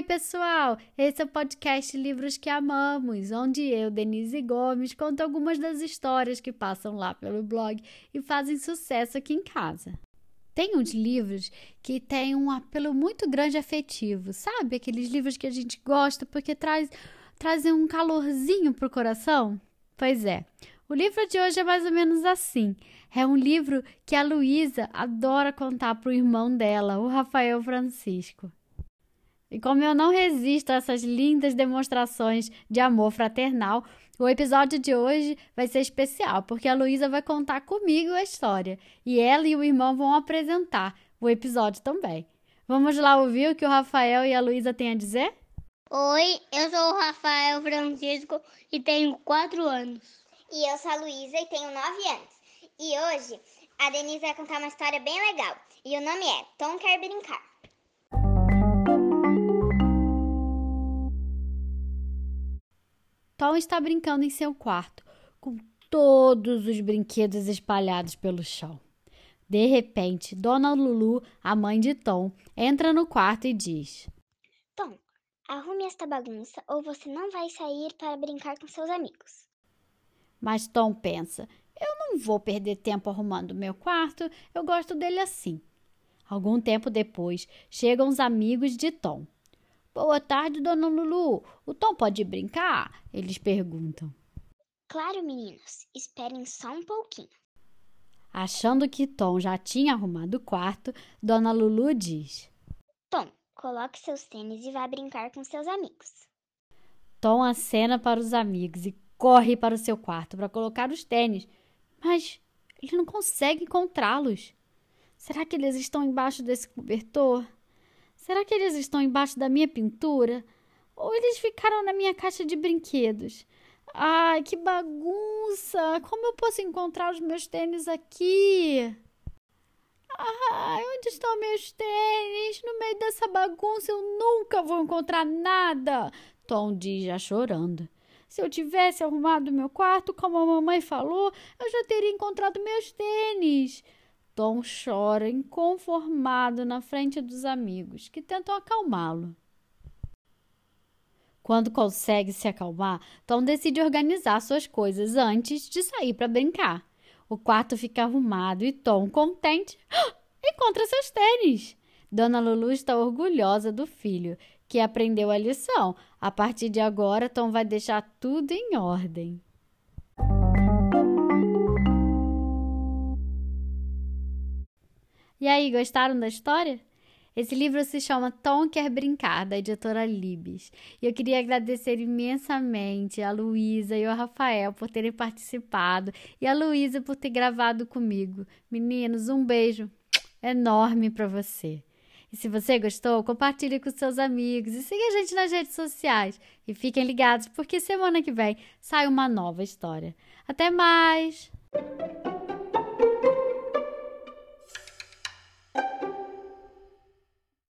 Oi, pessoal! Esse é o podcast Livros que Amamos, onde eu, Denise Gomes, conto algumas das histórias que passam lá pelo blog e fazem sucesso aqui em casa. Tem uns livros que têm um apelo muito grande afetivo, sabe? Aqueles livros que a gente gosta porque traz, trazem um calorzinho pro coração? Pois é, o livro de hoje é mais ou menos assim. É um livro que a Luísa adora contar pro irmão dela, o Rafael Francisco. E como eu não resisto a essas lindas demonstrações de amor fraternal, o episódio de hoje vai ser especial, porque a Luísa vai contar comigo a história e ela e o irmão vão apresentar o episódio também. Vamos lá ouvir o que o Rafael e a Luísa têm a dizer? Oi, eu sou o Rafael Francisco e tenho 4 anos. E eu sou a Luísa e tenho 9 anos. E hoje a Denise vai contar uma história bem legal. E o nome é Tom Quer Brincar. Tom está brincando em seu quarto, com todos os brinquedos espalhados pelo chão. De repente, Dona Lulu, a mãe de Tom, entra no quarto e diz: Tom, arrume esta bagunça ou você não vai sair para brincar com seus amigos. Mas Tom pensa: eu não vou perder tempo arrumando meu quarto, eu gosto dele assim. Algum tempo depois, chegam os amigos de Tom. Boa tarde, dona Lulu. O Tom pode brincar? Eles perguntam. Claro, meninos. Esperem só um pouquinho. Achando que Tom já tinha arrumado o quarto, dona Lulu diz: Tom, coloque seus tênis e vá brincar com seus amigos. Tom acena para os amigos e corre para o seu quarto para colocar os tênis, mas ele não consegue encontrá-los. Será que eles estão embaixo desse cobertor? Será que eles estão embaixo da minha pintura? Ou eles ficaram na minha caixa de brinquedos? Ai, que bagunça! Como eu posso encontrar os meus tênis aqui? Ai, onde estão meus tênis? No meio dessa bagunça eu nunca vou encontrar nada! Tom diz já chorando. Se eu tivesse arrumado meu quarto como a mamãe falou, eu já teria encontrado meus tênis. Tom chora inconformado na frente dos amigos, que tentam acalmá-lo. Quando consegue se acalmar, Tom decide organizar suas coisas antes de sair para brincar. O quarto fica arrumado e Tom, contente, encontra seus tênis. Dona Lulu está orgulhosa do filho, que aprendeu a lição. A partir de agora, Tom vai deixar tudo em ordem. E aí, gostaram da história? Esse livro se chama Tom Quer Brincar, da editora Libes. E eu queria agradecer imensamente a Luísa e o Rafael por terem participado e a Luísa por ter gravado comigo. Meninos, um beijo enorme para você. E se você gostou, compartilhe com seus amigos e siga a gente nas redes sociais. E fiquem ligados, porque semana que vem sai uma nova história. Até mais!